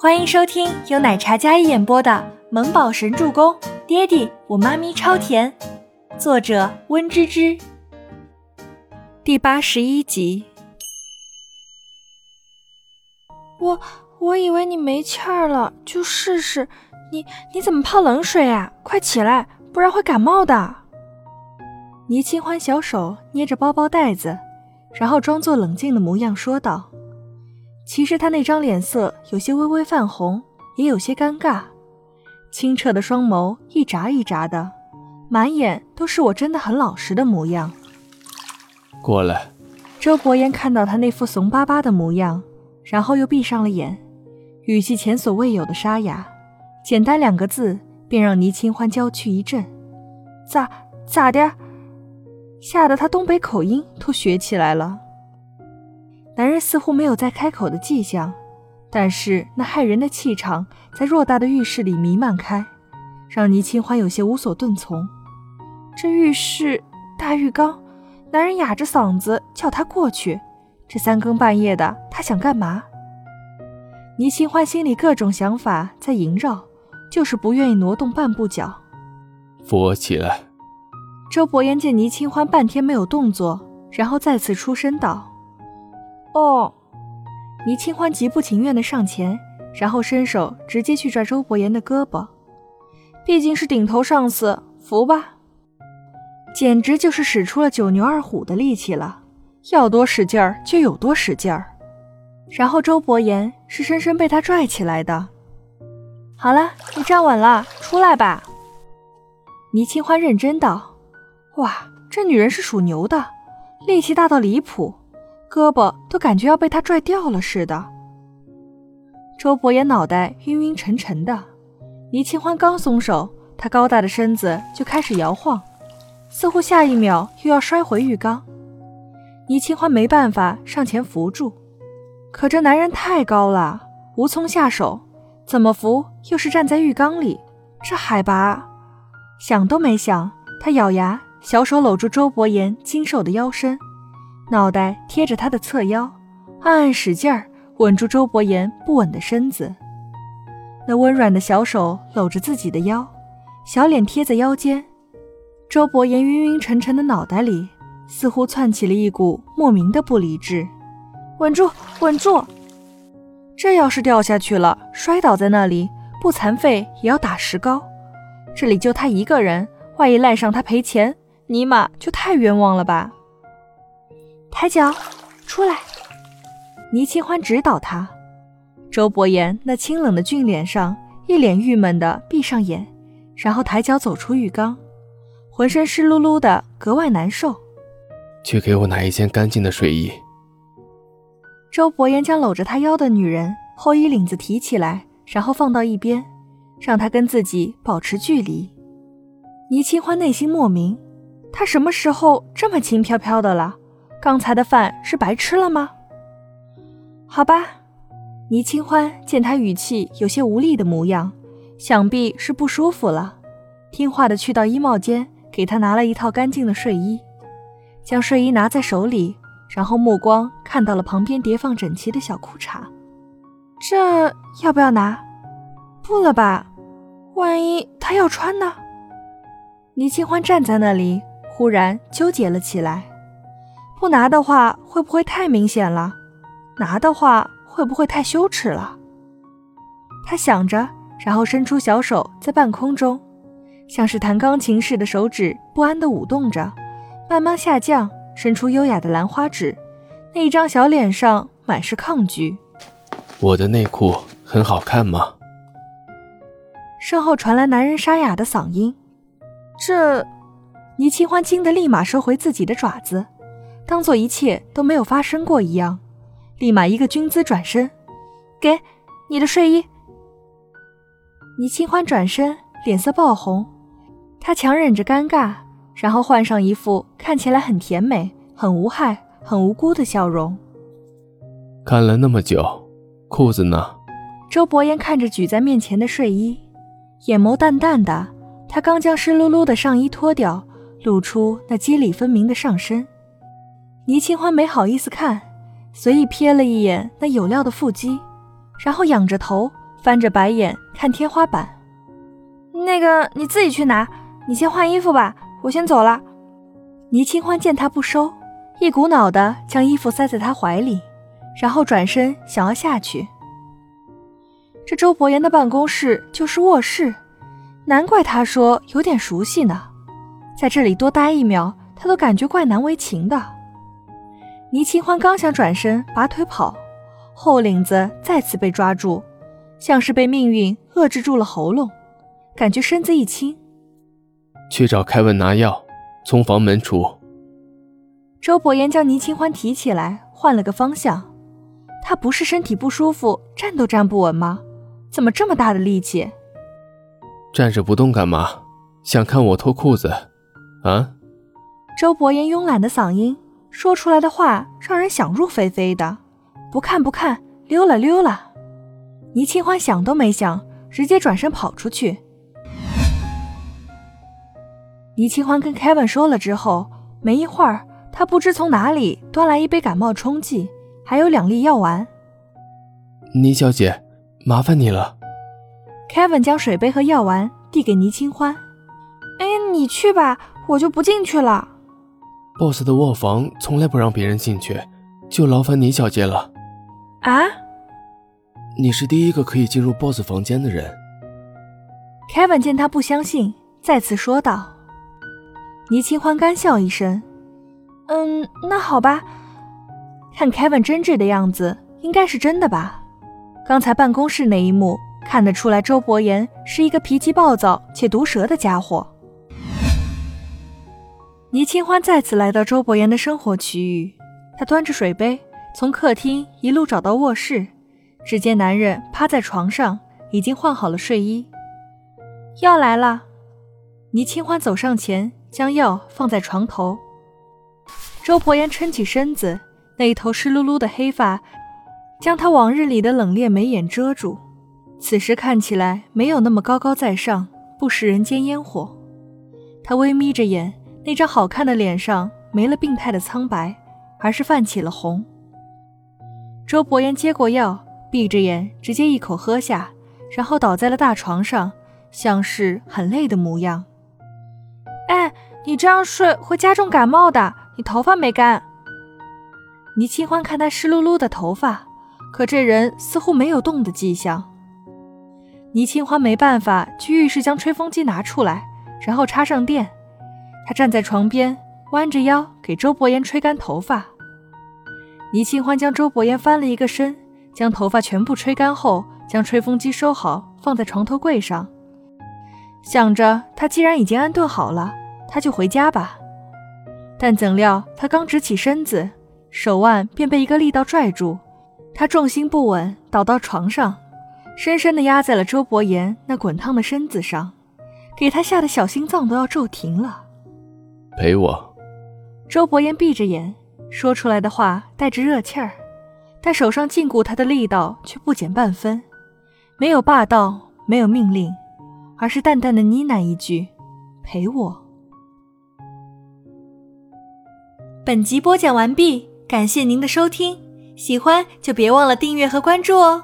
欢迎收听由奶茶嘉一演播的《萌宝神助攻》，爹地我妈咪超甜，作者温芝芝。第八十一集。我我以为你没气儿了，就试试。你你怎么泡冷水啊？快起来，不然会感冒的。倪清欢小手捏着包包带子，然后装作冷静的模样说道。其实他那张脸色有些微微泛红，也有些尴尬，清澈的双眸一眨一眨的，满眼都是我真的很老实的模样。过来。周伯言看到他那副怂巴巴的模样，然后又闭上了眼，语气前所未有的沙哑，简单两个字便让倪清欢娇躯一震。咋咋的？吓得他东北口音都学起来了。男人似乎没有再开口的迹象，但是那骇人的气场在偌大的浴室里弥漫开，让倪清欢有些无所遁从。这浴室大浴缸，男人哑着嗓子叫他过去。这三更半夜的，他想干嘛？倪清欢心里各种想法在萦绕，就是不愿意挪动半步脚。扶我起来。周伯言见倪清欢半天没有动作，然后再次出声道。哦，倪清欢极不情愿地上前，然后伸手直接去拽周伯言的胳膊。毕竟是顶头上司，扶吧。简直就是使出了九牛二虎的力气了，要多使劲儿就有多使劲儿。然后周伯言是深深被他拽起来的。好了，你站稳了，出来吧。倪清欢认真道：“哇，这女人是属牛的，力气大到离谱。”胳膊都感觉要被他拽掉了似的。周伯言脑袋晕晕沉沉的，倪清欢刚松手，他高大的身子就开始摇晃，似乎下一秒又要摔回浴缸。倪清欢没办法上前扶住，可这男人太高了，无从下手，怎么扶又是站在浴缸里，这海拔，想都没想，他咬牙，小手搂住周伯言精瘦的腰身。脑袋贴着他的侧腰，暗暗使劲儿稳住周伯言不稳的身子。那温软的小手搂着自己的腰，小脸贴在腰间。周伯言晕晕沉沉的脑袋里，似乎窜起了一股莫名的不理智。稳住，稳住！这要是掉下去了，摔倒在那里，不残废也要打石膏。这里就他一个人，万一赖上他赔钱，尼玛就太冤枉了吧！抬脚，出来！倪清欢指导他。周伯言那清冷的俊脸上，一脸郁闷的闭上眼，然后抬脚走出浴缸，浑身湿漉漉的，格外难受。去给我拿一件干净的睡衣。周伯言将搂着他腰的女人后衣领子提起来，然后放到一边，让她跟自己保持距离。倪清欢内心莫名，他什么时候这么轻飘飘的了？刚才的饭是白吃了吗？好吧，倪清欢见他语气有些无力的模样，想必是不舒服了，听话的去到衣帽间，给他拿了一套干净的睡衣，将睡衣拿在手里，然后目光看到了旁边叠放整齐的小裤衩，这要不要拿？不了吧，万一他要穿呢？倪清欢站在那里，忽然纠结了起来。不拿的话会不会太明显了？拿的话会不会太羞耻了？他想着，然后伸出小手在半空中，像是弹钢琴似的手指不安地舞动着，慢慢下降，伸出优雅的兰花指，那一张小脸上满是抗拒。我的内裤很好看吗？身后传来男人沙哑的嗓音。这，倪清欢惊得立马收回自己的爪子。当做一切都没有发生过一样，立马一个军姿转身，给你的睡衣。倪清欢转身，脸色爆红，她强忍着尴尬，然后换上一副看起来很甜美、很无害、很无辜的笑容。看了那么久，裤子呢？周伯言看着举在面前的睡衣，眼眸淡淡的。他刚将湿漉漉的上衣脱掉，露出那肌理分明的上身。倪清欢没好意思看，随意瞥了一眼那有料的腹肌，然后仰着头，翻着白眼看天花板。那个，你自己去拿，你先换衣服吧，我先走了。倪清欢见他不收，一股脑的将衣服塞在他怀里，然后转身想要下去。这周伯言的办公室就是卧室，难怪他说有点熟悉呢。在这里多待一秒，他都感觉怪难为情的。倪清欢刚想转身拔腿跑，后领子再次被抓住，像是被命运遏制住了喉咙，感觉身子一轻。去找凯文拿药，从房门出。周伯言将倪清欢提起来，换了个方向。他不是身体不舒服，站都站不稳吗？怎么这么大的力气？站着不动干嘛？想看我脱裤子？啊！周伯言慵懒的嗓音说出来的话让人想入非非的。不看不看，溜了溜了。倪清欢想都没想，直接转身跑出去。倪清欢跟 Kevin 说了之后，没一会儿，他不知从哪里端来一杯感冒冲剂，还有两粒药丸。倪小姐。麻烦你了，Kevin 将水杯和药丸递给倪清欢。哎，你去吧，我就不进去了。Boss 的卧房从来不让别人进去，就劳烦倪小姐了。啊？你是第一个可以进入 Boss 房间的人。Kevin 见他不相信，再次说道。倪清欢干笑一声：“嗯，那好吧。”看 Kevin 真挚的样子，应该是真的吧。刚才办公室那一幕看得出来，周伯言是一个脾气暴躁且毒舌的家伙。倪清欢再次来到周伯言的生活区域，他端着水杯从客厅一路找到卧室，只见男人趴在床上，已经换好了睡衣。药来了，倪清欢走上前，将药放在床头。周伯言撑起身子，那一头湿漉漉的黑发。将他往日里的冷冽眉眼遮住，此时看起来没有那么高高在上，不食人间烟火。他微眯着眼，那张好看的脸上没了病态的苍白，而是泛起了红。周伯言接过药，闭着眼直接一口喝下，然后倒在了大床上，像是很累的模样。哎，你这样睡会加重感冒的，你头发没干。倪清欢看他湿漉漉的头发。可这人似乎没有动的迹象。倪清欢没办法，去浴室将吹风机拿出来，然后插上电。他站在床边，弯着腰给周伯言吹干头发。倪清欢将周伯言翻了一个身，将头发全部吹干后，将吹风机收好，放在床头柜上，想着他既然已经安顿好了，他就回家吧。但怎料他刚直起身子，手腕便被一个力道拽住。他重心不稳，倒到床上，深深地压在了周伯言那滚烫的身子上，给他吓得小心脏都要骤停了。陪我。周伯言闭着眼，说出来的话带着热气儿，但手上禁锢他的力道却不减半分，没有霸道，没有命令，而是淡淡的呢喃一句：“陪我。”本集播讲完毕，感谢您的收听。喜欢就别忘了订阅和关注哦。